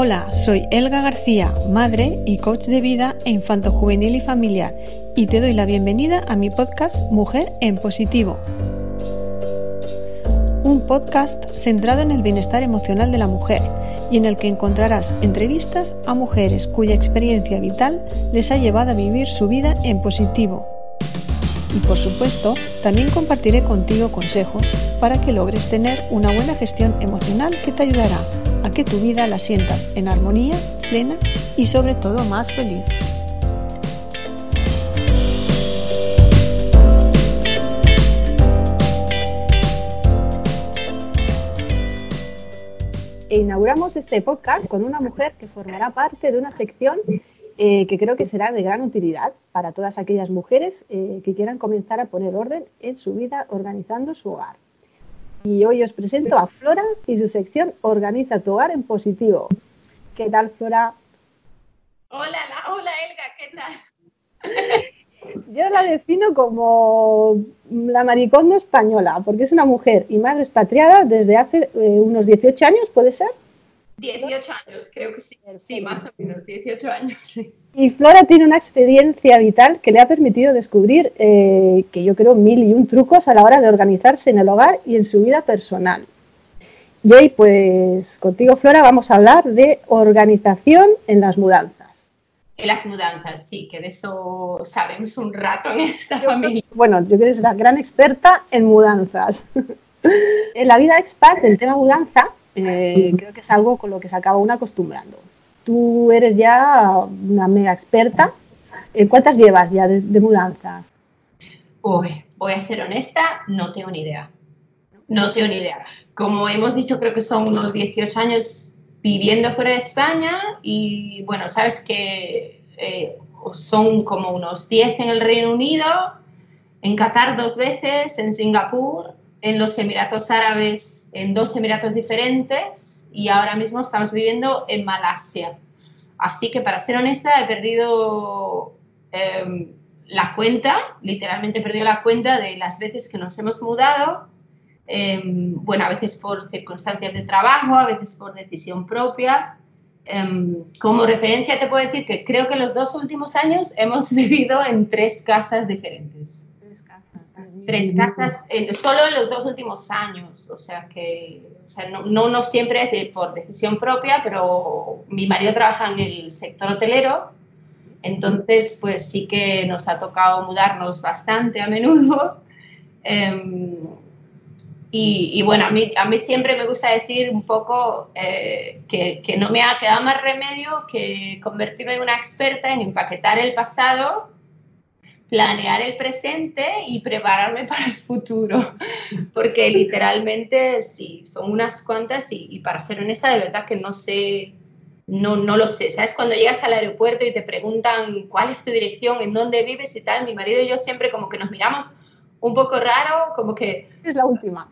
Hola, soy Elga García, madre y coach de vida e infanto juvenil y familiar, y te doy la bienvenida a mi podcast Mujer en Positivo. Un podcast centrado en el bienestar emocional de la mujer y en el que encontrarás entrevistas a mujeres cuya experiencia vital les ha llevado a vivir su vida en positivo. Y por supuesto, también compartiré contigo consejos para que logres tener una buena gestión emocional que te ayudará a que tu vida la sientas en armonía, plena y sobre todo más feliz. E inauguramos este podcast con una mujer que formará parte de una sección eh, que creo que será de gran utilidad para todas aquellas mujeres eh, que quieran comenzar a poner orden en su vida organizando su hogar. Y hoy os presento a Flora y su sección Organiza tu hogar en positivo. ¿Qué tal, Flora? Hola, hola, Elga, ¿qué tal? Yo la defino como la maricondo española, porque es una mujer y madre expatriada desde hace eh, unos 18 años, ¿puede ser? 18 años, creo que sí, sí, más o menos, 18 años. Y Flora tiene una experiencia vital que le ha permitido descubrir, eh, que yo creo, mil y un trucos a la hora de organizarse en el hogar y en su vida personal. Y hoy, pues, contigo, Flora, vamos a hablar de organización en las mudanzas. En las mudanzas, sí, que de eso sabemos un rato en esta familia. Bueno, yo creo que es la gran experta en mudanzas. en la vida expat, el tema mudanza, eh, creo que es algo con lo que se acaba uno acostumbrando. Tú eres ya una mega experta. Eh, ¿Cuántas llevas ya de, mudanzas? voy a ser honesta, no tengo ni idea. No tengo ni idea. Como hemos dicho, creo que son unos 18 años viviendo fuera de España y bueno, sabes que eh, son como unos 10 en el Reino Unido, en Qatar dos veces, en Singapur, en los Emiratos Árabes en dos Emiratos diferentes y ahora mismo estamos viviendo en Malasia. Así que para ser honesta he perdido em, la cuenta, literalmente he perdido la cuenta de las veces que nos hemos mudado. Em, bueno, a veces por circunstancias de trabajo, a veces por decisión propia. Em, como referencia te puedo decir que creo que los dos últimos años hemos vivido en tres casas diferentes tres casas solo en los dos últimos años, o sea que o sea, no, no, no, siempre es por decisión propia, pero mi marido trabaja en el sector hotelero, entonces pues sí que nos ha tocado mudarnos bastante a menudo. Em, y, y, bueno, a mí, a mí siempre me gusta decir un poco eh, que, que no me ha quedado más remedio que convertirme en una experta en empaquetar el pasado planear el presente y prepararme para el futuro, porque literalmente sí, son unas cuantas y, para ser honesta, de verdad que no sé, no, no lo sé. ¿Sabes? Cuando llegas al aeropuerto y te preguntan cuál es tu dirección, en dónde vives y tal, mi marido y yo siempre como que nos miramos un poco raro, como que... Es la última.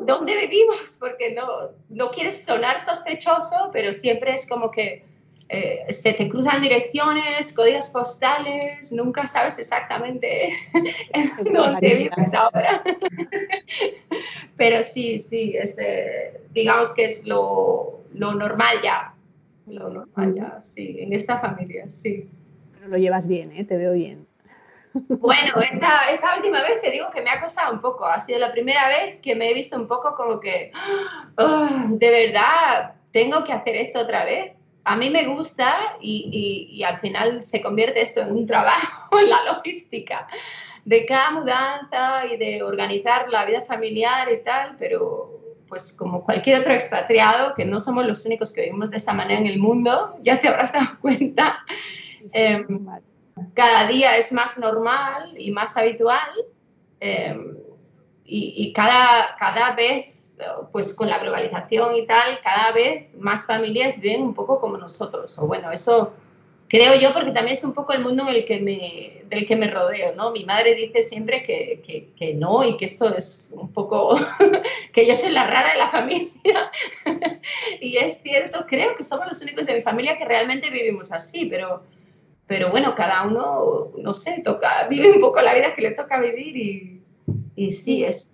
¿Dónde vivimos? Porque no, no quieres sonar sospechoso, pero siempre es como que eh, se te cruzan direcciones, códigos postales, nunca sabes exactamente dónde vives ahora. Pero sí, sí, es, eh, digamos que es lo, lo, normal ya, lo normal ya, sí, en esta familia, sí. Pero lo llevas bien, ¿eh? te veo bien. Bueno, esta, esta, última vez te digo que me ha costado un poco. Ha sido la primera vez que me he visto un poco como que, ah, de verdad, tengo que hacer esto otra vez a mí me gusta y, y, al final se convierte esto en un trabajo en la logística de cada mudanza y de organizar la vida familiar y tal, pero pues como cualquier otro expatriado, que no somos los únicos que vivimos de esta manera en el mundo, ya te habrás dado cuenta, em, cada día es más normal y más habitual em, y, y, cada, cada vez pues con la globalización y tal, cada vez más familias viven un poco como nosotros. O bueno, eso creo yo porque también es un poco el mundo en el que me, del que me rodeo, ¿no? Mi madre dice siempre que, que, que no y que esto es un poco, que yo soy la rara de la familia. y es cierto, creo que somos los únicos de mi familia que realmente vivimos así, pero, pero bueno, cada uno, no sé, toca, vive un poco la vida que le toca vivir y, y sí, es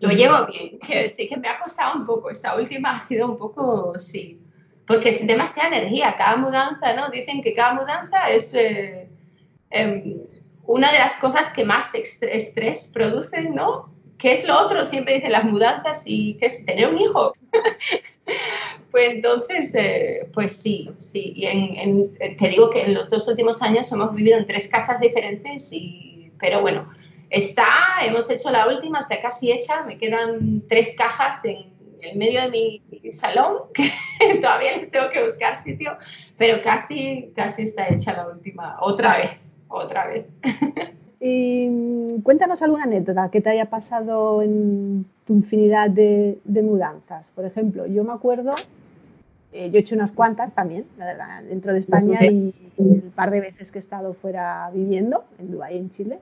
Lo llevo bien, sí que me ha costado un poco, esta última ha sido un poco, sí, porque es demasiada energía, cada mudanza, ¿no? Dicen que cada mudanza es eh, em, una de las cosas que más estrés producen, ¿no? ¿Qué es lo otro? Siempre dicen las mudanzas y qué es tener un hijo. pues entonces, eh, pues sí, sí. Y en, te digo que en los dos últimos años hemos vivido en tres casas diferentes, y, pero bueno, está, hemos hecho la última, está casi hecha, me quedan tres cajas en el medio de mi salón, que todavía les tengo que buscar sitio, pero casi, casi está hecha la última, otra vez, otra vez. Y mm, cuéntanos alguna anécdota que te haya pasado en tu infinidad de, mudanzas. Por ejemplo, yo me acuerdo, eh, yo he hecho unas cuantas también, la verdad, dentro de España y, el par de veces que he estado fuera viviendo, en Dubái y en Chile.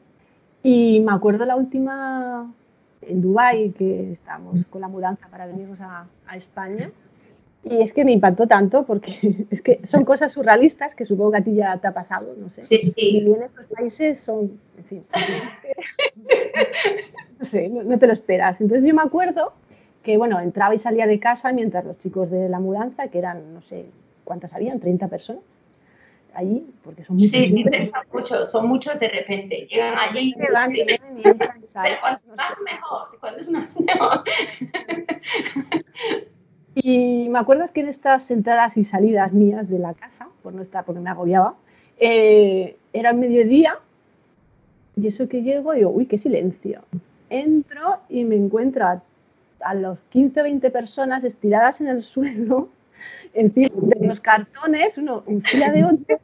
Y me acuerdo la última en Dubái, que estábamos con la mudanza para venirnos a, a España. Y es que me impactó tanto porque es que son cosas surrealistas que supongo que a ti ya te ha pasado, no sé. Sí, sí. Y en estos países son, en fin, no sé, no, te lo esperas. Entonces yo me acuerdo que, bueno, entraba y salía de casa mientras los chicos de la mudanza, que eran, no sé, ¿cuántas habían? ¿30 personas? Allí, porque son muchos. Sí, sí, son muchos, son muchos de repente. Llegan allí. y van, y Pero cuando es más mejor, cuando es más mejor. Y me acuerdo que en estas entradas y salidas mías de la casa, por no estar, porque me agobiaba, eh, era mediodía y eso que llego, digo, uy, qué silencio. Entro y me encuentro a, los 15 o 20 personas estiradas en el suelo, encima de los cartones, uno en fila de 11,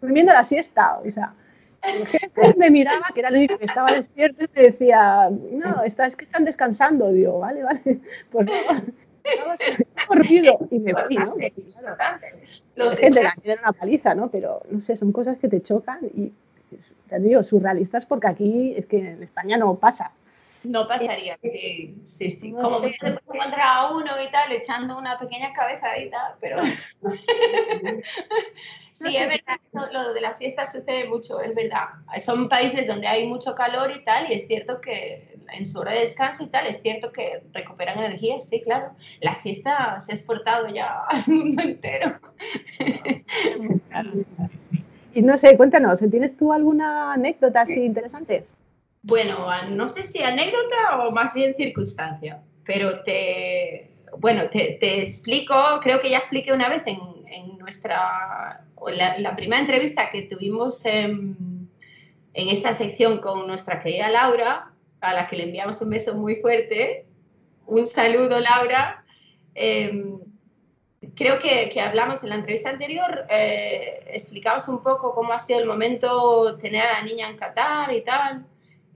durmiendo la siesta. O sea, el jefe me miraba, que era el único que estaba despierto, y me decía, no, es que están descansando. Digo, vale, vale, por favor. ruido y me fui, ¿no? Los gente la una paliza, ¿no? Pero no sé, son cosas que te chocan y te digo, surrealistas porque aquí es que en España no pasa. No pasaría, sí, sí, sí. Como sé. se encontrar a uno y tal, echando una pequeña cabezadita, pero. sí, es verdad, lo de la siesta sucede mucho, es verdad. Son países donde hay mucho calor y tal, y es cierto que en su hora de descanso y tal, es cierto que recuperan energía, sí, claro. La siesta se ha exportado ya al mundo entero. Y no sé, cuéntanos, ¿tienes tú alguna anécdota así interesante? Bueno, no sé si anécdota o más bien circunstancia, pero te, bueno, te, explico, creo que ya expliqué una vez en, en nuestra, la, primera entrevista que tuvimos en, en, esta sección con nuestra querida Laura, a la que le enviamos un beso muy fuerte. Un saludo, Laura. Em, creo que, que, hablamos en la entrevista anterior, eh, explicamos un poco cómo ha sido el momento tener a la niña en Qatar y tal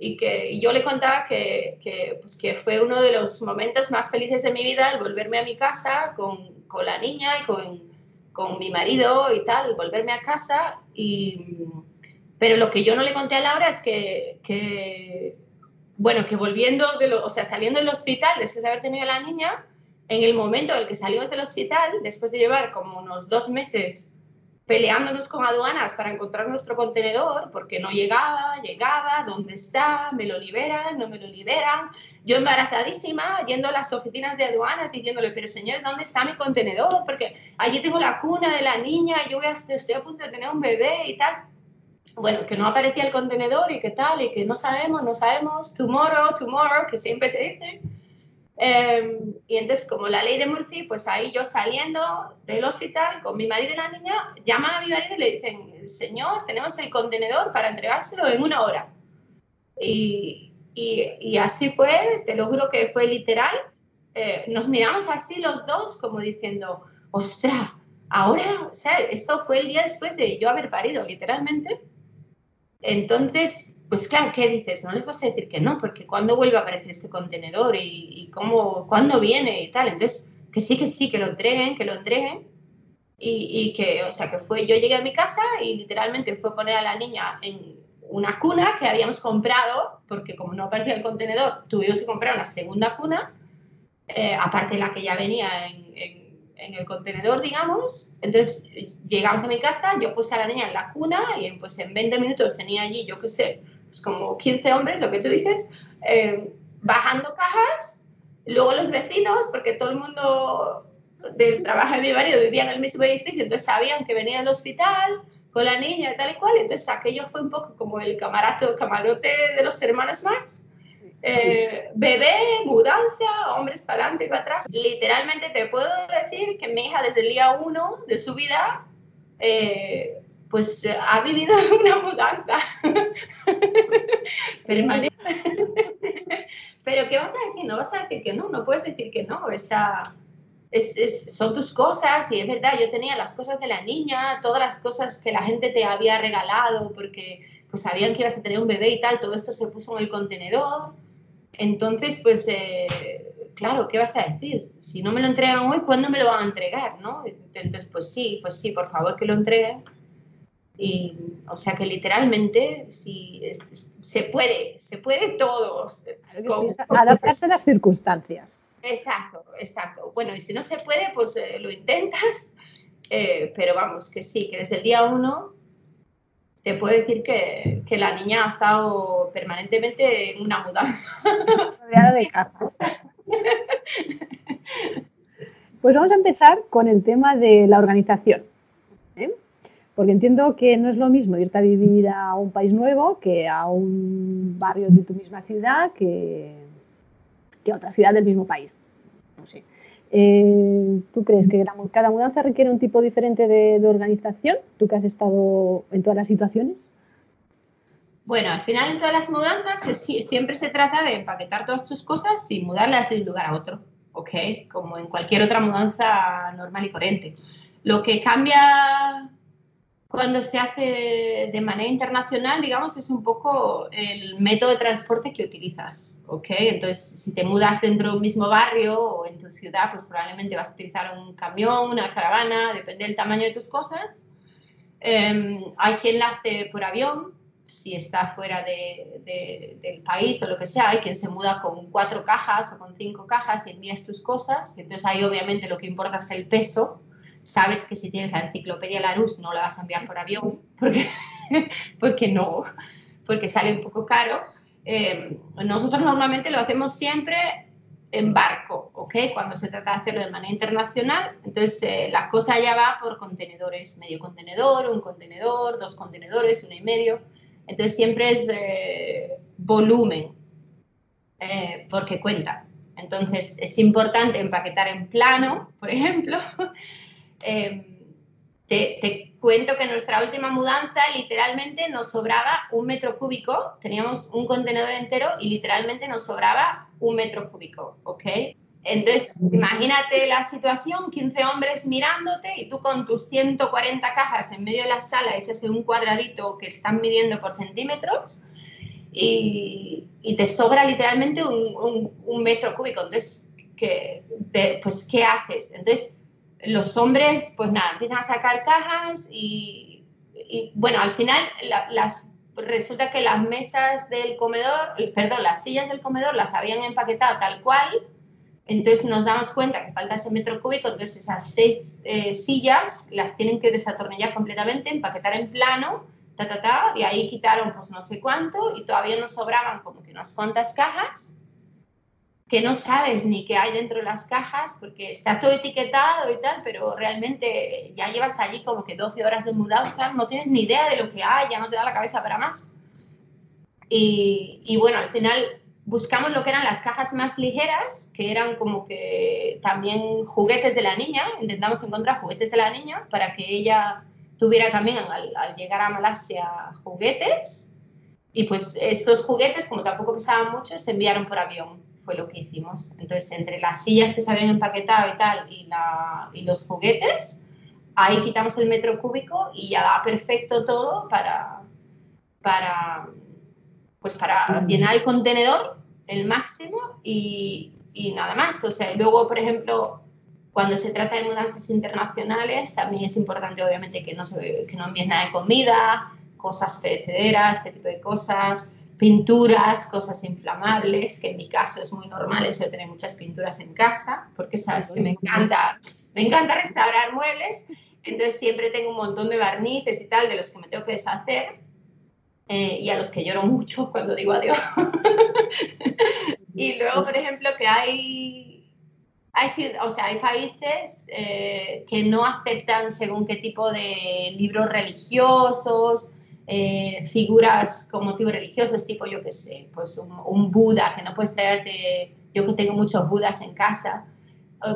y que yo le contaba que, que, pues que, fue uno de los momentos más felices de mi vida el volverme a mi casa con, con la niña y con, con, mi marido y tal, volverme a casa. Y, pero lo que yo no le conté a Laura es que, que bueno, que volviendo, de lo, o sea, saliendo del hospital después de haber tenido a la niña, en el momento en el que salimos del hospital, después de llevar como unos dos meses peleándonos con aduanas para encontrar nuestro contenedor, porque no llegaba, llegaba, ¿dónde está? ¿Me lo liberan? ¿No me lo liberan? Yo embarazadísima, yendo a las oficinas de aduanas, diciéndole, pero señores, ¿dónde está mi contenedor? Porque allí tengo la cuna de la niña, yo voy a, estoy a punto de tener un bebé y tal. Bueno, que no aparecía el contenedor y qué tal, y que no sabemos, no sabemos, tomorrow, tomorrow, que siempre te dicen. Em, y entonces, como la ley de Murphy, pues ahí yo saliendo del hospital con mi marido y la niña, llaman a mi marido y le dicen, señor, tenemos el contenedor para entregárselo en una hora. Y, y, así fue, te lo juro que fue literal. Eh, nos miramos así los dos como diciendo, ostras, ahora, o sea, esto fue el día después de yo haber parido, literalmente. Entonces, pues claro, ¿qué dices? No les vas a decir que no, porque cuando vuelve a aparecer este contenedor y, cómo, cuándo viene y tal. Entonces, que sí, que sí, que lo entreguen, que lo entreguen. Y, que, o sea, que fue, yo llegué a mi casa y literalmente fue poner a la niña en una cuna que habíamos comprado, porque como no aparecía el contenedor, tuvimos que comprar una segunda cuna, eh, aparte de la que ya venía en, en, el contenedor, digamos. Entonces, llegamos a mi casa, yo puse a la niña en la cuna y pues en 20 minutos tenía allí, yo qué sé, pues como 15 hombres, lo que tú dices, eh, bajando cajas, luego los vecinos, porque todo el mundo del trabajo de mi marido vivía en el mismo edificio, entonces sabían que venía al hospital con la niña y tal y cual, entonces aquello fue un poco como el camarato, camarote de los hermanos Max. Eh, bebé, mudanza, hombres para adelante y para atrás. Literalmente te puedo decir que mi hija desde el día uno de su vida eh, pues ha vivido una mudanza permanente. Pero ¿qué vas a decir? No vas a decir que no, no puedes decir que no. Está, es, son tus cosas y es verdad, yo tenía las cosas de la niña, todas las cosas que la gente te había regalado porque pues sabían que ibas a tener un bebé y tal, todo esto se puso en el contenedor. Entonces, pues, eh, claro, ¿qué vas a decir? Si no me lo entregan hoy, ¿cuándo me lo van a entregar? ¿no? Entonces, pues sí, pues sí, por favor que lo entreguen. Y, o sea que literalmente si se puede, se puede todo. adaptarse a las circunstancias. Exacto, exacto. Bueno, y si no se puede, pues eh, lo intentas, eh, pero vamos, que sí, que desde el día uno te puedo decir que, que la niña ha estado permanentemente en una mudanza. De cajas. Pues vamos a empezar con el tema de la organización. ¿eh? Porque entiendo que no es lo mismo irte a vivir a un país nuevo que a un barrio de tu misma ciudad, que que otra ciudad del mismo país. No sé. Eh, ¿Tú crees que cada mudanza requiere un tipo diferente de, organización? ¿Tú que has estado en todas las situaciones? Bueno, al final en todas las mudanzas siempre se trata de empaquetar todas tus cosas y mudarlas de un lugar a otro, ¿ok? Como en cualquier otra mudanza normal y corriente. Lo que cambia cuando se hace de manera internacional, digamos, es un poco el método de transporte que utilizas, ¿ok? Entonces, si te mudas dentro de un mismo barrio o en tu ciudad, pues probablemente vas a utilizar un camión, una caravana, depende del tamaño de tus cosas. Em, hay quien la hace por avión, si está fuera de, del país o lo que sea, hay quien se muda con cuatro cajas o con cinco cajas y envías tus cosas. Entonces ahí obviamente lo que importa es el peso sabes que si tienes la enciclopedia Larousse no la vas a enviar por avión porque, porque no, porque sale un poco caro. Eh, nosotros normalmente lo hacemos siempre en barco, ¿ok? Cuando se trata de hacerlo de manera internacional, entonces eh, la cosa ya va por contenedores, medio contenedor, un contenedor, dos contenedores, uno y medio. Entonces siempre es eh, volumen, porque cuenta. Entonces es importante empaquetar en plano, por ejemplo, Em, te, cuento que en nuestra última mudanza literalmente nos sobraba un metro cúbico, teníamos un contenedor entero y literalmente nos sobraba un metro cúbico, ¿ok? Entonces, imagínate la situación, 15 hombres mirándote y tú con tus 140 cajas en medio de la sala hechas en un cuadradito que están midiendo por centímetros y, te sobra literalmente un, metro cúbico. Entonces, ¿qué, pues, ¿qué haces? Entonces, los hombres, pues nada, empiezan a sacar cajas y, bueno, al final las, resulta que las mesas del comedor, eh, perdón, las sillas del comedor las habían empaquetado tal cual, entonces nos damos cuenta que falta ese metro cúbico, entonces esas seis eh, sillas las tienen que desatornillar completamente, empaquetar en plano, ta, ta, ta, y ahí quitaron pues no sé cuánto y todavía nos sobraban como que unas cuantas cajas que no sabes ni qué hay dentro de las cajas, porque está todo etiquetado y tal, pero realmente ya llevas allí como que 12 horas de mudanza, no tienes ni idea de lo que hay, ya no te da la cabeza para más. Y, y bueno, al final buscamos lo que eran las cajas más ligeras, que eran como que también juguetes de la niña, intentamos encontrar juguetes de la niña para que ella tuviera también al, al llegar a Malasia juguetes. Y pues estos juguetes, como tampoco pesaban mucho, se enviaron por avión fue lo que hicimos. Entonces, entre las sillas que se habían empaquetado y tal y, la, y los juguetes, ahí quitamos el metro cúbico y ya va perfecto todo para, para, pues para llenar el contenedor el máximo y, y nada más. O sea, luego, por ejemplo, cuando se trata de mudanzas internacionales, también es importante, obviamente, que no, se, que no envíes nada de comida, cosas perecederas, este tipo de cosas pinturas, cosas inflamables, que en mi caso es muy normal eso de tener muchas pinturas en casa, porque sabes que me encanta, me encanta restaurar muebles, entonces siempre tengo un montón de barnices y tal de los que me tengo que deshacer. eh, y a los que lloro mucho cuando digo adiós. y luego, por ejemplo, que hay, hay, o sea, hay países eh, que no aceptan según qué tipo de libros religiosos, eh, figuras con motivos religiosos, tipo, yo qué sé, pues un, Buda, que no puedes traerte, yo que tengo muchos Budas en casa.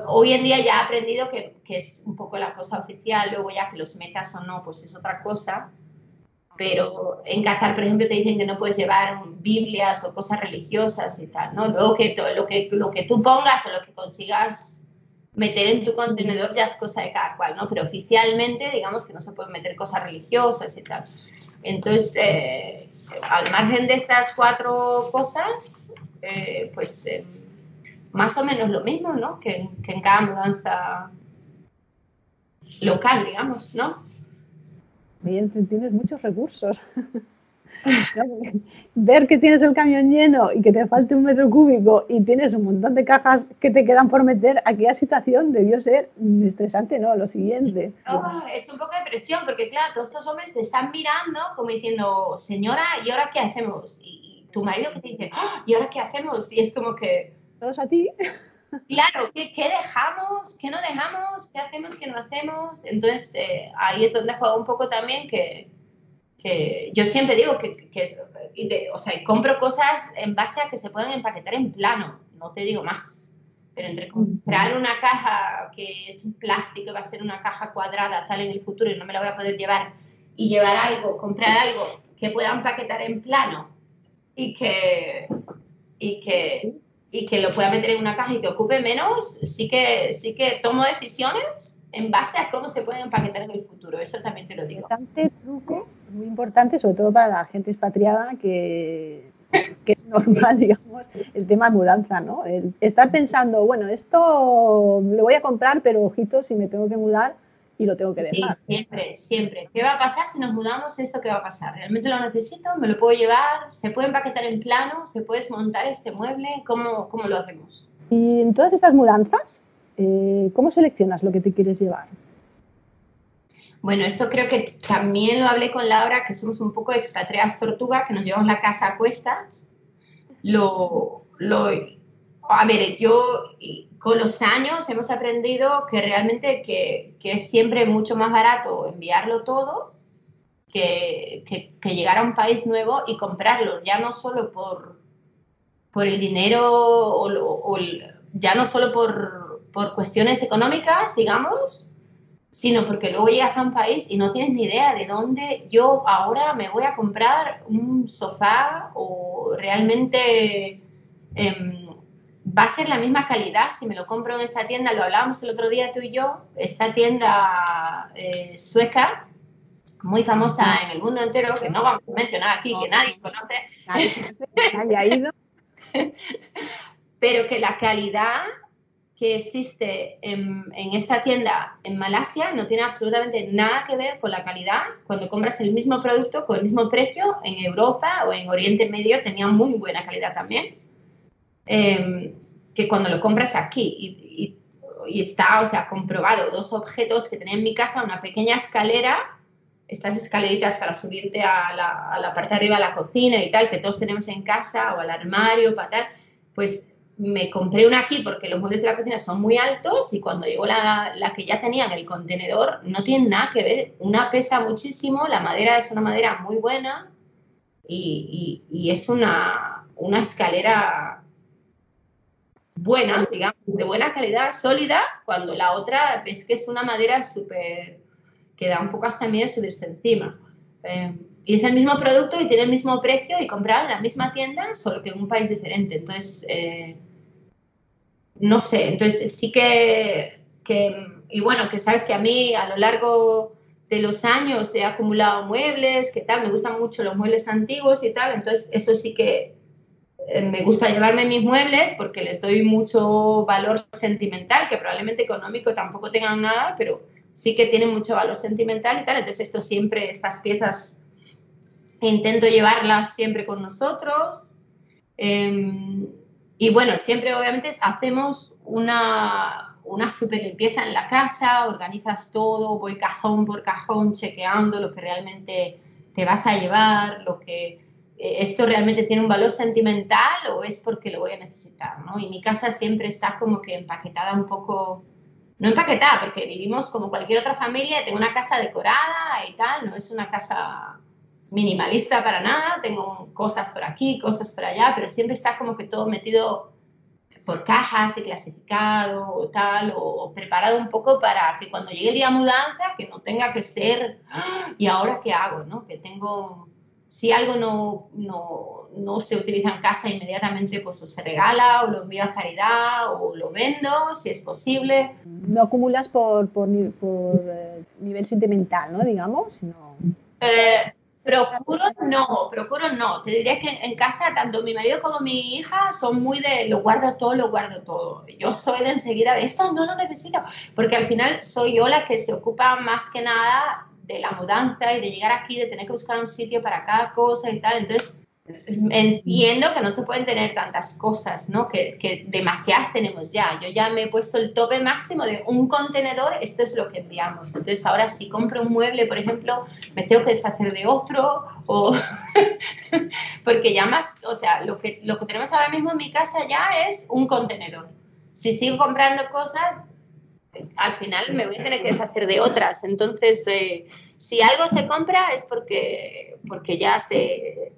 Hoy en día ya he aprendido que, que es un poco la cosa oficial, luego ya que los metas o no, pues es otra cosa pero en Qatar, por ejemplo, te dicen que no puedes llevar Biblias o cosas religiosas y tal, ¿no? Luego que todo, lo, que lo que tú pongas o lo que consigas meter en tu contenedor ya es cosa de cada cual, ¿no? Pero oficialmente, digamos que no se pueden meter cosas religiosas y tal. Entonces, eh, al margen de estas cuatro cosas, eh, pues eh, más o menos lo mismo, ¿no? Que, que en cada mudanza local, digamos, ¿no? bien, tienes muchos recursos. Ver que tienes el camión lleno y que te falte un metro cúbico y tienes un montón de cajas que te quedan por meter, aquella situación debió ser estresante, ¿no? Lo siguiente. es un poco de presión, porque claro, todos estos hombres te están mirando como diciendo, señora, ¿y ahora qué hacemos? Y, tu marido que te dice, ¡Ah! ¿y ahora qué hacemos? Y es como que... Todos a ti. Claro, ¿qué, dejamos? ¿Qué no dejamos? ¿Qué hacemos? ¿Qué no hacemos? Entonces, eh, ahí es donde juego un poco también que, que yo siempre digo que, que o sea, compro cosas en base a que se pueden empaquetar en plano, no te digo más. Pero entre comprar una caja que es un plástico, va a ser una caja cuadrada tal en el futuro y no me la voy a poder llevar, y llevar algo, comprar algo que pueda empaquetar en plano y que, y que y que lo pueda meter en una caja y que ocupe menos, sí que, sí que tomo decisiones en base a cómo se pueden empaquetar en el futuro. Eso también te lo digo. Importante truco, muy importante, sobre todo para la gente expatriada, que, que es normal, digamos, el tema de mudanza, ¿no? El estar pensando, bueno, esto lo voy a comprar, pero ojito, si me tengo que mudar, y lo tengo que dejar. siempre, siempre. ¿Qué va a pasar si nos mudamos? ¿Esto qué va a pasar? ¿Realmente lo necesito? ¿Me lo puedo llevar? ¿Se puede empaquetar en plano? ¿Se puede desmontar este mueble? ¿Cómo, cómo lo hacemos? Y en todas estas mudanzas, eh, ¿cómo seleccionas lo que te quieres llevar? Bueno, esto creo que también lo hablé con Laura, que somos un poco expatriadas tortuga, que nos llevamos la casa a cuestas. Lo, lo, a ver, yo con los años hemos aprendido que realmente que, que es siempre mucho más barato enviarlo todo que, que, llegar a un país nuevo y comprarlo, ya no solo por, por el dinero o, ya no solo por, por, cuestiones económicas, digamos, sino porque luego llegas a un país y no tienes ni idea de dónde yo ahora me voy a comprar un sofá o realmente... Eh, va a ser la misma calidad si me lo compro en esa tienda, lo hablábamos el otro día tú y yo, esta tienda eh, sueca, muy famosa en el mundo entero, que no vamos a mencionar aquí, que nadie conoce. Nadie ha ido. Pero que la calidad que existe en, esta tienda en Malasia no tiene absolutamente nada que ver con la calidad cuando compras el mismo producto con el mismo precio en Europa o en Oriente Medio, tenía muy buena calidad también. Em, que cuando lo compras aquí y, y, está, o sea, comprobado, dos objetos que tenía en mi casa, una pequeña escalera, estas escaleritas para subirte a la, a la parte de arriba de la cocina y tal, que todos tenemos en casa, o al armario, para tal, pues me compré una aquí porque los muebles de la cocina son muy altos y cuando llegó la, la, que ya tenía en el contenedor no tiene nada que ver. Una pesa muchísimo, la madera es una madera muy buena y, y, es una, una escalera buena, digamos, de buena calidad, sólida, cuando la otra ves que es una madera súper, que da un poco hasta miedo subirse encima. Eh, y es el mismo producto y tiene el mismo precio y comprar en la misma tienda, solo que en un país diferente. Entonces, eh, no sé, entonces sí que, que, y bueno, que sabes que a mí a lo largo de los años he acumulado muebles, que tal, me gustan mucho los muebles antiguos y tal, entonces eso sí que eh, me gusta llevarme mis muebles porque les doy mucho valor sentimental, que probablemente económico tampoco tengan nada, pero sí que tienen mucho valor sentimental y tal. Entonces, esto siempre, estas piezas, intento llevarlas siempre con nosotros. Em, y bueno, siempre obviamente hacemos una, una super limpieza en la casa, organizas todo, voy cajón por cajón chequeando lo que realmente te vas a llevar, lo que eh, esto realmente tiene un valor sentimental o es porque lo voy a necesitar, ¿no? Y mi casa siempre está como que empaquetada un poco, no empaquetada, porque vivimos como cualquier otra familia, tengo una casa decorada y tal, no es una casa minimalista para nada, tengo cosas por aquí, cosas por allá, pero siempre está como que todo metido por cajas y clasificado o tal, o, preparado un poco para que cuando llegue el día de mudanza, que no tenga que ser, ¡ah! ¿y ahora qué hago? ¿no? Que tengo, si algo no, no, no, se utiliza en casa inmediatamente, pues o se regala o lo envío a caridad o lo vendo, si es posible. No acumulas por, por, por eh, nivel sentimental, ¿no? Digamos, sino... Eh, Procuro no, procuro no. Te diría que en casa tanto mi marido como mi hija son muy de lo guardo todo, lo guardo todo. Yo soy de enseguida de esto no lo necesito, porque al final soy yo la que se ocupa más que nada de la mudanza y de llegar aquí, de tener que buscar un sitio para cada cosa y tal. Entonces, entiendo que no se pueden tener tantas cosas, ¿no? Que, que, demasiadas tenemos ya. Yo ya me he puesto el tope máximo de un contenedor, esto es lo que enviamos. Entonces ahora si compro un mueble, por ejemplo, me tengo que deshacer de otro o porque ya más, o sea, lo que, lo que tenemos ahora mismo en mi casa ya es un contenedor. Si sigo comprando cosas, al final me voy a tener que deshacer de otras. Entonces, eh, si algo se compra es porque, porque ya se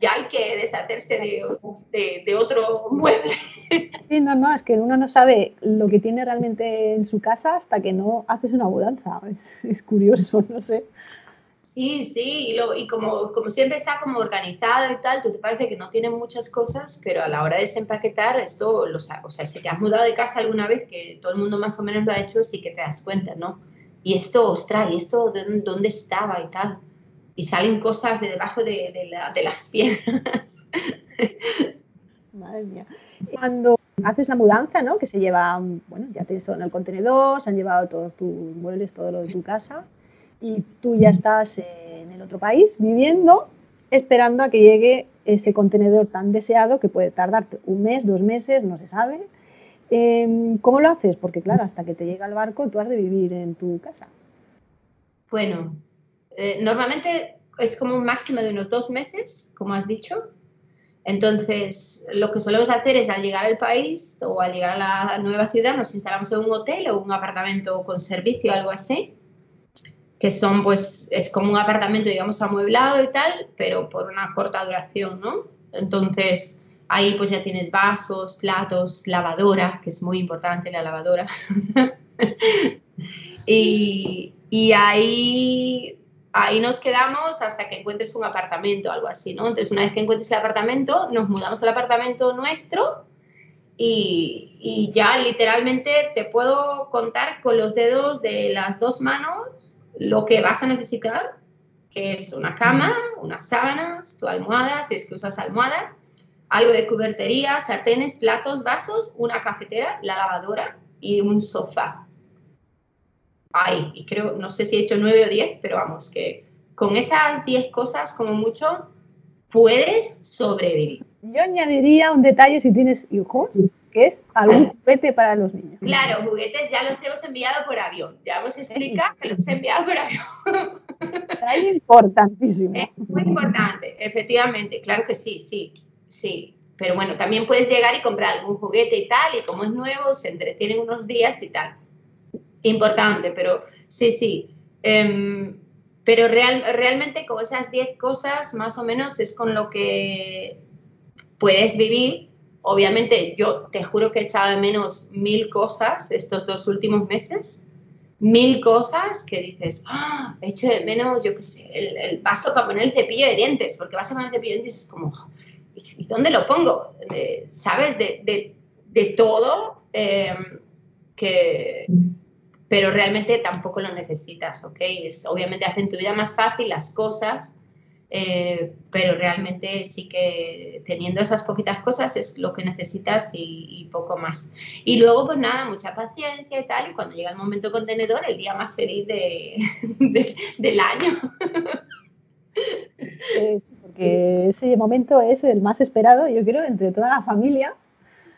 ya hay que deshacerse de, de, otro mueble. Sí, no, no, es que uno no sabe lo que tiene realmente en su casa hasta que no haces una mudanza. Es, curioso, no sé. Sí, sí, y, lo, y como, como, siempre está como organizado y tal, tú te parece que no tiene muchas cosas, pero a la hora de desempaquetar, esto, lo, o sea, si te has mudado de casa alguna vez, que todo el mundo más o menos lo ha hecho, sí que te das cuenta, ¿no? Y esto, ostras, ¿y esto dónde estaba y tal? Y salen cosas de debajo de, de, las piedras. Madre mía. Cuando haces la mudanza, ¿no? Que se lleva, bueno, ya tienes todo en el contenedor, se han llevado todos tus muebles, todo lo de tu casa, y tú ya estás en el otro país viviendo, esperando a que llegue ese contenedor tan deseado que puede tardarte un mes, dos meses, no se sabe. Em, ¿Cómo lo haces? Porque claro, hasta que te llega el barco tú has de vivir en tu casa. Bueno, eh, normalmente es como un máximo de unos dos meses, como has dicho. Entonces, lo que solemos hacer es al llegar al país o al llegar a la nueva ciudad, nos instalamos en un hotel o un apartamento con servicio, algo así, que son, pues, es como un apartamento, digamos, amueblado y tal, pero por una corta duración, ¿no? Entonces, ahí pues ya tienes vasos, platos, lavadora, que es muy importante la lavadora. y, y ahí ahí nos quedamos hasta que encuentres un apartamento, algo así, ¿no? Entonces, una vez que encuentres el apartamento, nos mudamos al apartamento nuestro y, y, ya literalmente te puedo contar con los dedos de las dos manos lo que vas a necesitar, que es una cama, unas sábanas, tu almohada, si es que usas almohada, algo de cubertería, sartenes, platos, vasos, una cafetera, la lavadora y un sofá ay, y creo, no sé si he hecho nueve o diez, pero vamos, que con esas diez cosas, como mucho, puedes sobrevivir. Yo añadiría un detalle si tienes hijos, que es algún juguete para los niños. Claro, juguetes ya los hemos enviado por avión. Ya hemos explicado que los he enviado por avión. Es importantísimo. Es muy importante, efectivamente. Claro que sí, sí, sí. Pero bueno, también puedes llegar y comprar algún juguete y tal, y como es nuevo, se entretienen unos días y tal importante, pero sí, sí. Em, pero real, realmente con esas 10 cosas más o menos es con lo que puedes vivir. Obviamente yo te juro que he echado de menos mil cosas estos dos últimos meses. Mil cosas que dices, ¡Ah! he hecho de menos, yo qué sé, el, el, vaso para poner el cepillo de dientes, porque vas a poner el cepillo de dientes es como, ¿y dónde lo pongo? ¿Sabes? De, de, de todo eh, que, pero realmente tampoco lo necesitas, ¿ok? Es, obviamente hacen tu vida más fácil las cosas, eh, pero realmente sí que teniendo esas poquitas cosas es lo que necesitas y, poco más. Y luego, pues nada, mucha paciencia y tal, y cuando llega el momento contenedor, el día más feliz de, del año. Sí, porque ese momento es el más esperado, yo creo, entre toda la familia,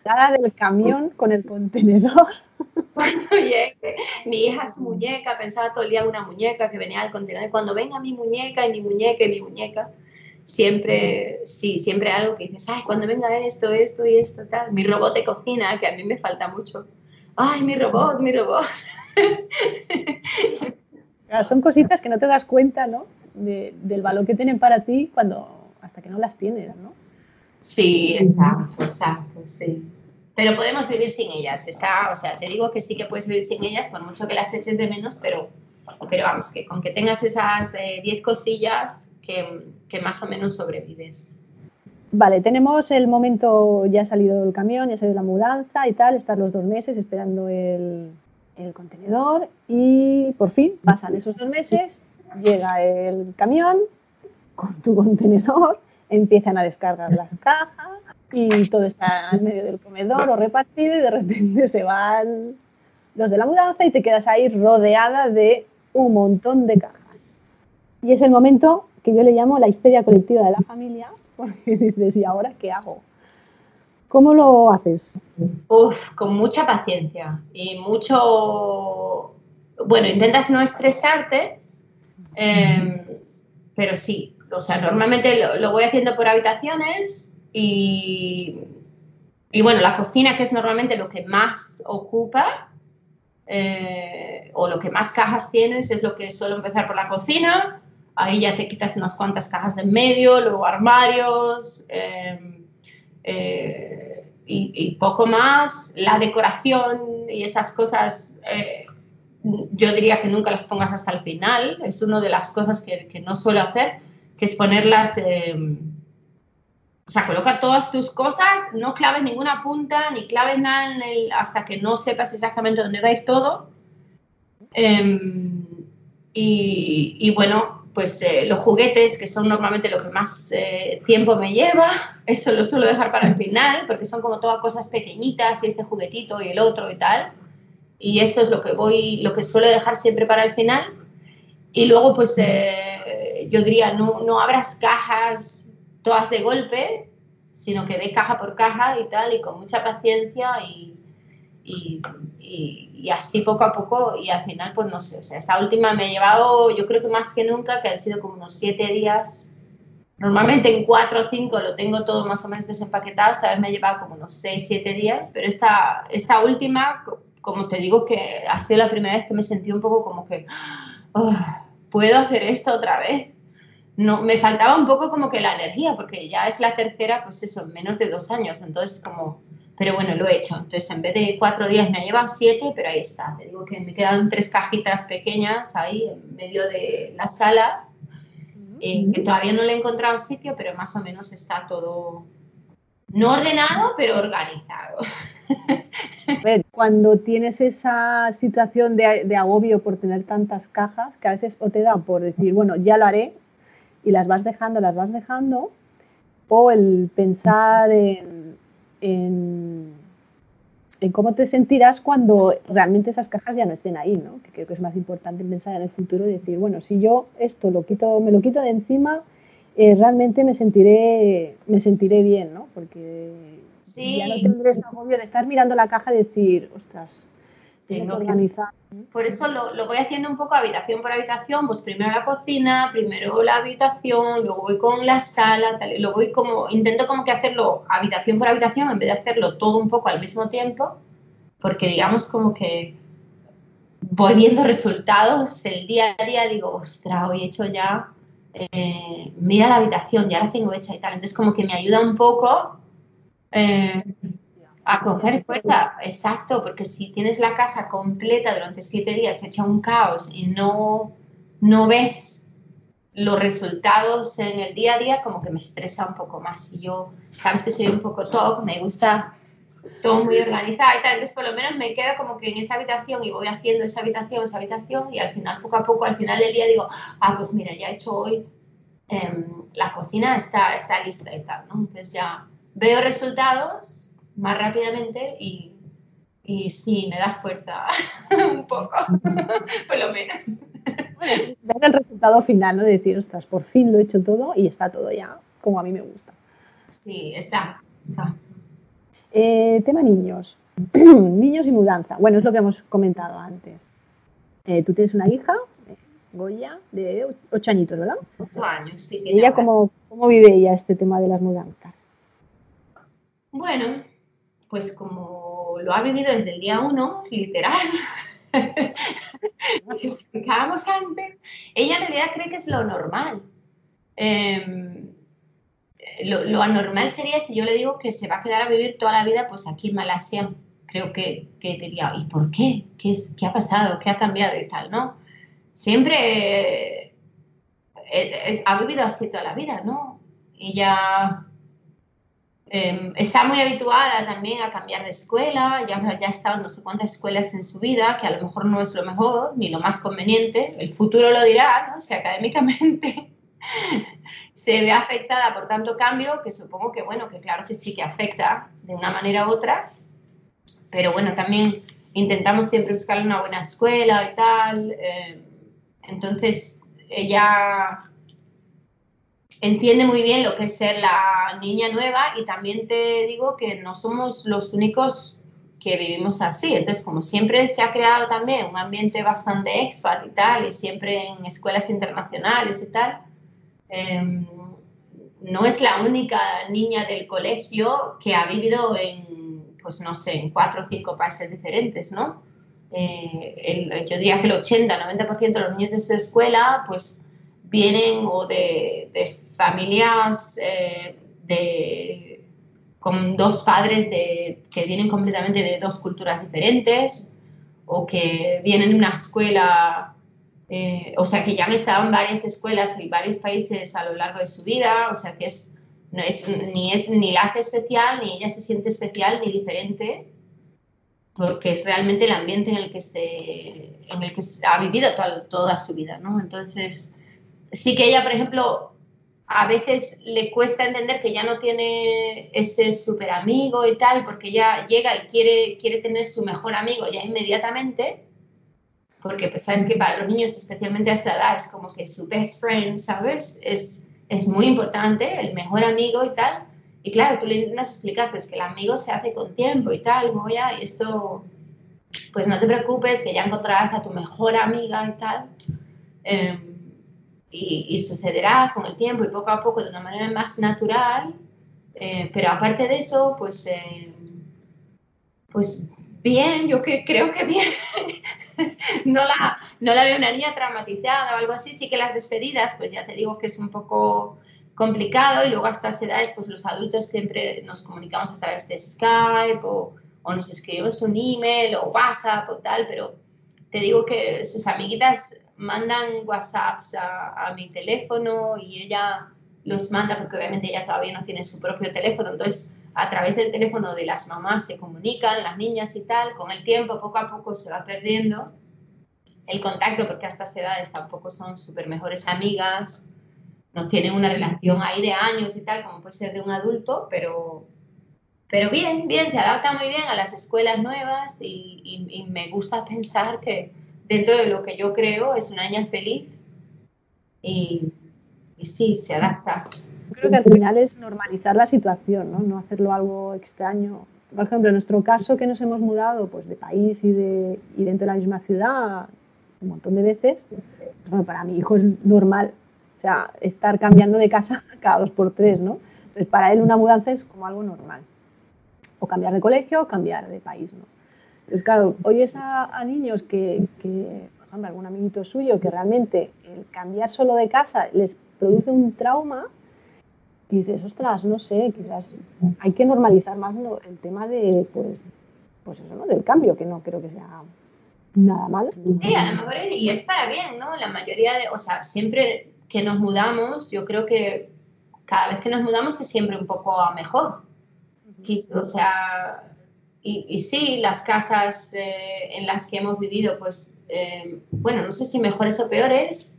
cada del camión con el contenedor. Cuando llegue, mi hija su muñeca, pensaba todo el día en una muñeca que venía al contenedor. Cuando venga mi muñeca y mi muñeca y mi muñeca, siempre, sí, siempre algo que dices, ay, cuando venga esto, esto y esto, tal. Mi robot de cocina, que a mí me falta mucho. Ay, mi robot, mi robot. son cositas que no te das cuenta, ¿no? del valor que tienen para ti cuando hasta que no las tienes, ¿no? Sí, exacto, exacto, sí. Pero podemos vivir sin ellas. Está, o sea, te digo que sí que puedes vivir sin ellas, por mucho que las eches de menos, pero, pero vamos, que con que tengas esas 10 eh, cosillas, que, que, más o menos sobrevives. Vale, tenemos el momento, ya ha salido el camión, ya ha salido la mudanza y tal, estar los dos meses esperando el, el contenedor y por fin pasan esos dos meses, llega el camión con tu contenedor, empiezan a descargar las cajas y todo está en medio del comedor o repartido y de repente se van los de la mudanza y te quedas ahí rodeada de un montón de cajas. Y es el momento que yo le llamo la histeria colectiva de la familia, porque dices, ¿y ahora qué hago? ¿Cómo lo haces? Uf, con mucha paciencia y mucho... Bueno, intentas no estresarte, em, pero sí, o sea, normalmente lo, voy haciendo por habitaciones y, y, bueno, la cocina, que es normalmente lo que más ocupa, eh, o lo que más cajas tienes, es lo que suelo empezar por la cocina. Ahí ya te quitas unas cuantas cajas de en medio, luego armarios. Em, eh, y, poco más. La decoración y esas cosas, eh, yo diría que nunca las pongas hasta el final. Es una de las cosas que, que no suelo hacer, que es ponerlas... Eh, o sea, coloca todas tus cosas, no claves ninguna punta, ni claves nada hasta que no sepas exactamente dónde va a ir todo. Em, y, y, bueno, pues eh, los juguetes, que son normalmente lo que más eh, tiempo me lleva, eso lo suelo dejar para el final, porque son como todas cosas pequeñitas, y este juguetito y el otro y tal. Y esto es lo que voy, lo que suelo dejar siempre para el final. Y luego, pues eh, yo diría, no, no abras cajas todas de golpe, sino que ve caja por caja y tal, y con mucha paciencia y, y, y, así poco a poco y al final pues no sé, o sea, esta última me ha llevado yo creo que más que nunca, que han sido como unos siete días, normalmente en cuatro o cinco lo tengo todo más o menos desempaquetado, esta vez me ha llevado como unos seis, siete días, pero esta, esta última, como te digo que ha sido la primera vez que me sentí un poco como que, oh, ¿puedo hacer esto otra vez? No, me faltaba un poco como que la energía, porque ya es la tercera, pues eso, menos de dos años, entonces como pero bueno, lo he hecho. Entonces, en vez de cuatro días me ha llevado siete, pero ahí está. Te digo que me quedan tres cajitas pequeñas ahí en medio de la sala, eh, que todavía no le he encontrado sitio, pero más o menos está todo, no ordenado, pero organizado. Cuando tienes esa situación de, de, agobio por tener tantas cajas, que a veces o te da por decir, bueno, ya lo haré, y las vas dejando, las vas dejando, o el pensar en en, cómo te sentirás cuando realmente esas cajas ya no estén ahí, ¿no? Que creo que es más importante pensar en el futuro y decir, bueno, si yo esto lo quito, me lo quito de encima, eh, realmente me sentiré, me sentiré bien, ¿no? Porque ya no tendré ese agobio de estar mirando la caja y decir, ostras, tengo organizar. Por eso lo, lo, voy haciendo un poco habitación por habitación, pues primero la cocina, primero la habitación, luego voy con la sala, tal, lo voy como, intento como que hacerlo habitación por habitación en vez de hacerlo todo un poco al mismo tiempo, porque digamos como que voy viendo resultados el día a día, digo, ostras, hoy he hecho ya, eh, mira la habitación, ya la tengo hecha y tal, entonces como que me ayuda un poco. Eh, a coger fuerza, exacto, porque si tienes la casa completa durante siete días, hecha un caos y no, no ves los resultados en el día a día, como que me estresa un poco más. Y yo, sabes que soy un poco top, me gusta todo muy organizado y tal, entonces por lo menos me quedo como que en esa habitación y voy haciendo esa habitación, esa habitación y al final, poco a poco, al final del día digo, ah, pues mira, ya he hecho hoy, em, la cocina está, está lista y tal, ¿no? Entonces ya veo resultados más rápidamente y, y sí, me da fuerza un poco, por lo menos. Bueno, ver el resultado final, ¿no? De decir, ostras, por fin lo he hecho todo y está todo ya como a mí me gusta. Sí, está. está. Eh, tema niños. Niños y mudanza. Bueno, es lo que hemos comentado antes. Eh, tú tienes una hija, eh, Goya, de ocho añitos, ¿verdad? Ocho años, sí. ¿Y ella cómo, cómo vive ella este tema de las mudanzas? Bueno, pues como lo ha vivido desde el día uno, literal, explicábamos antes, ella en realidad cree que es lo normal. Em, lo, anormal sería si yo le digo que se va a quedar a vivir toda la vida pues aquí en Malasia. Creo que, que diría, ¿y por qué? ¿Qué, es, ¿Qué ha pasado? ¿Qué ha cambiado y tal? ¿no? Siempre eh, ha vivido así toda la vida, ¿no? Ella em, está muy habituada también a cambiar de escuela, ya, ya ha estado en no sé cuántas escuelas en su vida, que a lo mejor no es lo mejor ni lo más conveniente, el futuro lo dirá, ¿no? Sea, académicamente se ve afectada por tanto cambio que supongo que, bueno, que claro que sí que afecta de una manera u otra, pero bueno, también intentamos siempre buscarle una buena escuela y tal. Eh, entonces, ella entiende muy bien lo que es ser la niña nueva y también te digo que no somos los únicos que vivimos así. Entonces, como siempre se ha creado también un ambiente bastante expat y tal, y siempre en escuelas internacionales y tal, Em, no es la única niña del colegio que ha vivido en, pues no sé, en cuatro o cinco países diferentes, ¿no? Eh, yo diría que el 80-90% de los niños de su escuela, pues vienen o de, familias eh, de, con dos padres de, que vienen completamente de dos culturas diferentes o que vienen de una escuela eh, o sea, que ya han estado en varias escuelas y varios países a lo largo de su vida, o sea, que es, no es, ni, es, ni la hace especial, ni ella se siente especial, ni diferente, porque es realmente el ambiente en el que, se, en el que ha vivido toda, toda su vida, ¿no? Entonces, sí que ella, por ejemplo, a veces le cuesta entender que ya no tiene ese súper amigo y tal, porque ella llega y quiere, quiere tener su mejor amigo ya inmediatamente, porque pues, sabes que para los niños, especialmente a esta edad, es como que su best friend, ¿sabes? Es, es muy importante, el mejor amigo y tal. Y claro, tú le intentas explicar, pues que el amigo se hace con tiempo y tal, ya y esto, pues no te preocupes, que ya encontrarás a tu mejor amiga y tal. Em, y, sucederá con el tiempo y poco a poco de una manera más natural. Eh, pero aparte de eso, pues, eh, pues bien, yo creo que bien. no, la, no la veo una niña traumatizada o algo así. Sí que las despedidas, pues ya te digo que es un poco complicado y luego a estas edades, pues los adultos siempre nos comunicamos a través de Skype o, o nos escribimos un email o WhatsApp o tal, pero te digo que sus amiguitas mandan WhatsApps a, a mi teléfono y ella los manda porque obviamente ella todavía no tiene su propio teléfono, entonces a través del teléfono de las mamás se comunican, las niñas y tal, con el tiempo poco a poco se va perdiendo el contacto porque a estas edades tampoco son súper mejores amigas, no tienen una relación ahí de años y tal, como puede ser de un adulto, pero, pero bien, bien, se adapta muy bien a las escuelas nuevas y, y me gusta pensar que dentro de lo que yo creo es una niña feliz y, sí, se adapta creo que al final es normalizar la situación, ¿no? no hacerlo algo extraño. Por ejemplo, en nuestro caso que nos hemos mudado pues, de país y, de, y dentro de la misma ciudad un montón de veces, para mi hijo es normal, o sea, estar cambiando de casa cada dos por tres, ¿no? Entonces, para él una mudanza es como algo normal. O cambiar de colegio o cambiar de país, ¿no? Claro, oyes a, a niños que, que, por ejemplo, algún amiguito suyo, que realmente el cambiar solo de casa les produce un trauma, y dices, ostras, no sé, quizás hay que normalizar más el tema de, pues, pues eso, ¿no? Del cambio, que no creo que sea nada malo. Sí, a lo mejor es, y es para bien, ¿no? La mayoría de, o sea, siempre que nos mudamos, yo creo que cada vez que nos mudamos es siempre un poco a mejor. O sea, y, sí, las casas eh, en las que hemos vivido, pues, eh, bueno, no sé si mejores o peores,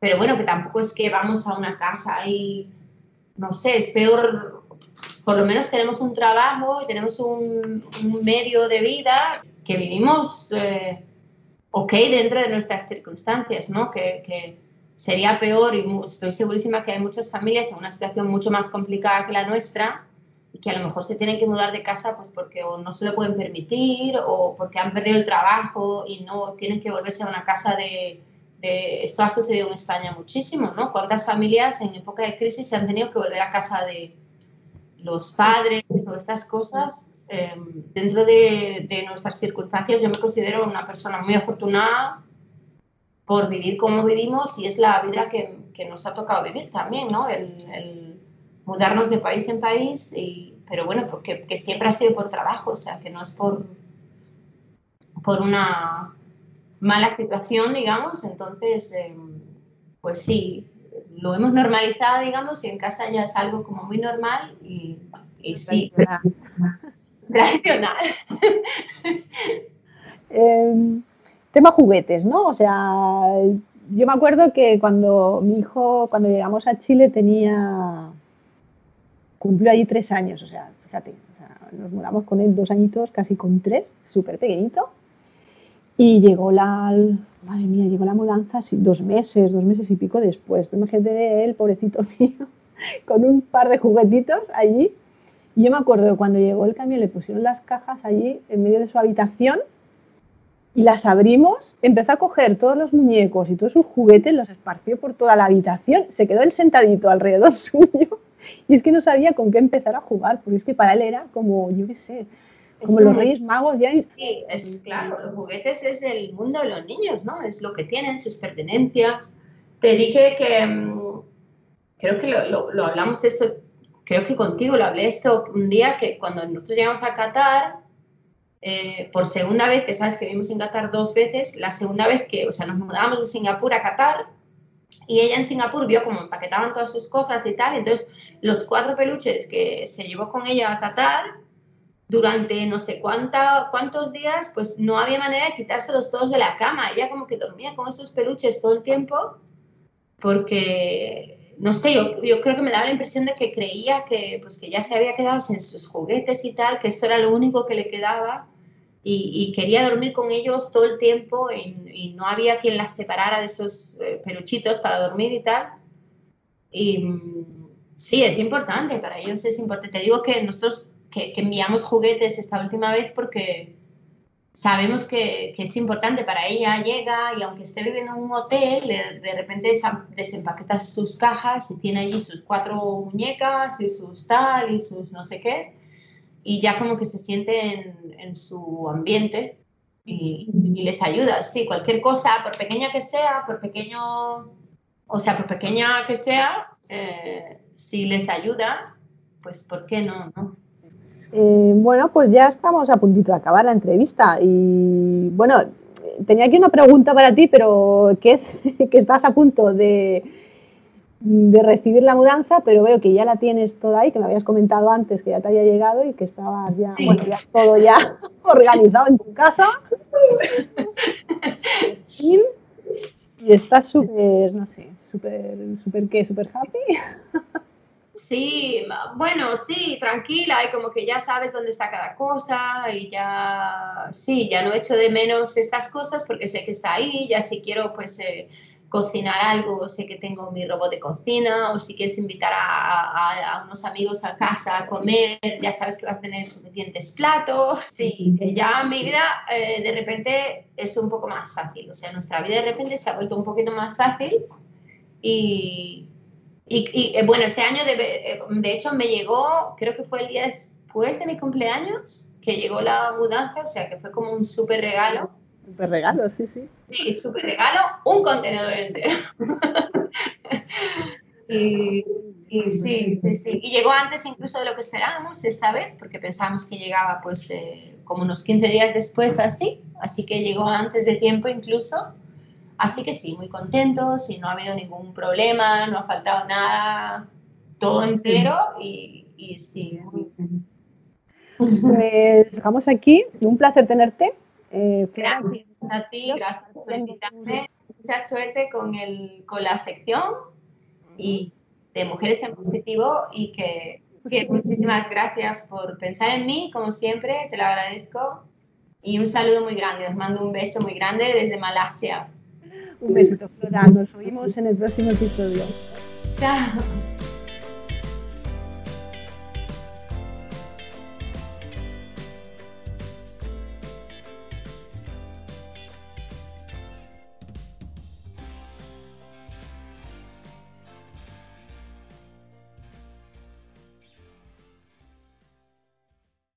pero bueno, que tampoco es que vamos a una casa y no sé, es peor, por lo menos tenemos un trabajo y tenemos un, medio de vida que vivimos eh, ok dentro de nuestras circunstancias, ¿no? Que, sería peor y estoy segurísima que hay muchas familias en una situación mucho más complicada que la nuestra que a lo mejor se tienen que mudar de casa pues porque o no se lo pueden permitir o porque han perdido el trabajo y no tienen que volverse a una casa de, de, esto ha sucedido en España muchísimo, ¿no? Cuántas familias en época de crisis se han tenido que volver a casa de los padres o estas cosas. Em, dentro de, de, nuestras circunstancias yo me considero una persona muy afortunada por vivir como vivimos y es la vida que, que nos ha tocado vivir también, ¿no? El, el mudarnos de país en país, y, pero bueno, porque que siempre ha sido por trabajo, o sea, que no es por, por una mala situación, digamos, entonces, eh, pues sí, lo hemos normalizado, digamos, y en casa ya es algo como muy normal y, sí, tradicional. eh, tema juguetes, ¿no? O sea, yo me acuerdo que cuando mi hijo, cuando llegamos a Chile tenía, cumplió allí tres años, o sea, fíjate, nos mudamos con él dos añitos, casi con tres, súper pequeñito. Y llegó la, madre mía, llegó la mudanza sí, dos meses, dos meses y pico después. Imagínate de él, pobrecito mío, con un par de juguetitos allí. Y yo me acuerdo que cuando llegó el camión le pusieron las cajas allí en medio de su habitación y las abrimos, empezó a coger todos los muñecos y todos sus juguetes, los esparció por toda la habitación, se quedó él sentadito alrededor suyo y es que no sabía con qué empezar a jugar, porque es que para él era como, yo qué sé, como los Reyes Magos ya. Sí, es claro, los juguetes es el mundo de los niños, ¿no? Es lo que tienen, sus pertenencias. Te dije que, mm, creo que lo, lo, lo, hablamos esto, creo que contigo lo hablé esto un día, que cuando nosotros llegamos a Qatar, eh, por segunda vez, que sabes que vivimos en Qatar dos veces, la segunda vez que, o sea, nos mudamos de Singapur a Qatar, y ella en Singapur vio cómo empaquetaban todas sus cosas y tal, entonces los cuatro peluches que se llevó con ella a Qatar, durante no sé cuánta, cuántos días, pues no había manera de quitárselos todos de la cama. Ella como que dormía con esos peluches todo el tiempo porque, no sé, yo, yo creo que me daba la impresión de que creía que, pues, que ya se había quedado sin sus juguetes y tal, que esto era lo único que le quedaba y, quería dormir con ellos todo el tiempo y, no había quien las separara de esos eh, peluchitos para dormir y tal. Y mm, sí, es importante, para ellos es importante. Te digo que nosotros que, enviamos juguetes esta última vez porque sabemos que, es importante para ella, llega y aunque esté viviendo en un hotel, de, repente desempaqueta sus cajas y tiene allí sus cuatro muñecas y sus tal y sus no sé qué, y ya como que se siente en, en su ambiente y, y, les ayuda, sí, cualquier cosa, por pequeña que sea, por pequeño, o sea, por pequeña que sea, eh, si les ayuda, pues ¿por qué no? no? Eh, bueno, pues ya estamos a puntito de acabar la entrevista y bueno, tenía aquí una pregunta para ti, pero que es que estás a punto de, de, recibir la mudanza, pero veo que ya la tienes toda ahí, que me habías comentado antes que ya te había llegado y que estabas ya, sí. bueno, ya todo ya organizado en tu casa. y, y estás súper, no sé, súper, súper qué, súper happy. Sí, bueno, sí, tranquila, y como que ya sabes dónde está cada cosa y ya, sí, ya no echo de menos estas cosas porque sé que está ahí, ya si quiero pues eh, cocinar algo, sé que tengo mi robot de cocina o si quieres invitar a, a, a, unos amigos a casa a comer, ya sabes que vas a tener suficientes platos, sí, ya mi vida eh, de repente es un poco más fácil, o sea, nuestra vida de repente se ha vuelto un poquito más fácil y y, y, eh, bueno, ese año de, eh, de, hecho me llegó, creo que fue el día después de mi cumpleaños, que llegó la mudanza, o sea que fue como un súper regalo. Súper regalo, sí, sí. Sí, súper regalo, un contenedor entero. y, y, sí, sí, sí. Y llegó antes incluso de lo que esperábamos esta vez, porque pensábamos que llegaba pues eh, como unos 15 días después así, así que llegó antes de tiempo incluso. Así que sí, muy contentos y no ha habido ningún problema, no ha faltado nada, todo entero y, y sí. Pues dejamos aquí, un placer tenerte. Eh, gracias a ti, gracias por invitarme. Mucha suerte con, el, con la sección y de Mujeres en Positivo y que, que muchísimas gracias por pensar en mí, como siempre, te lo agradezco. Y un saludo muy grande, os mando un beso muy grande desde Malasia. Un besito, Flora. Nos oímos en el próximo episodio. Chao.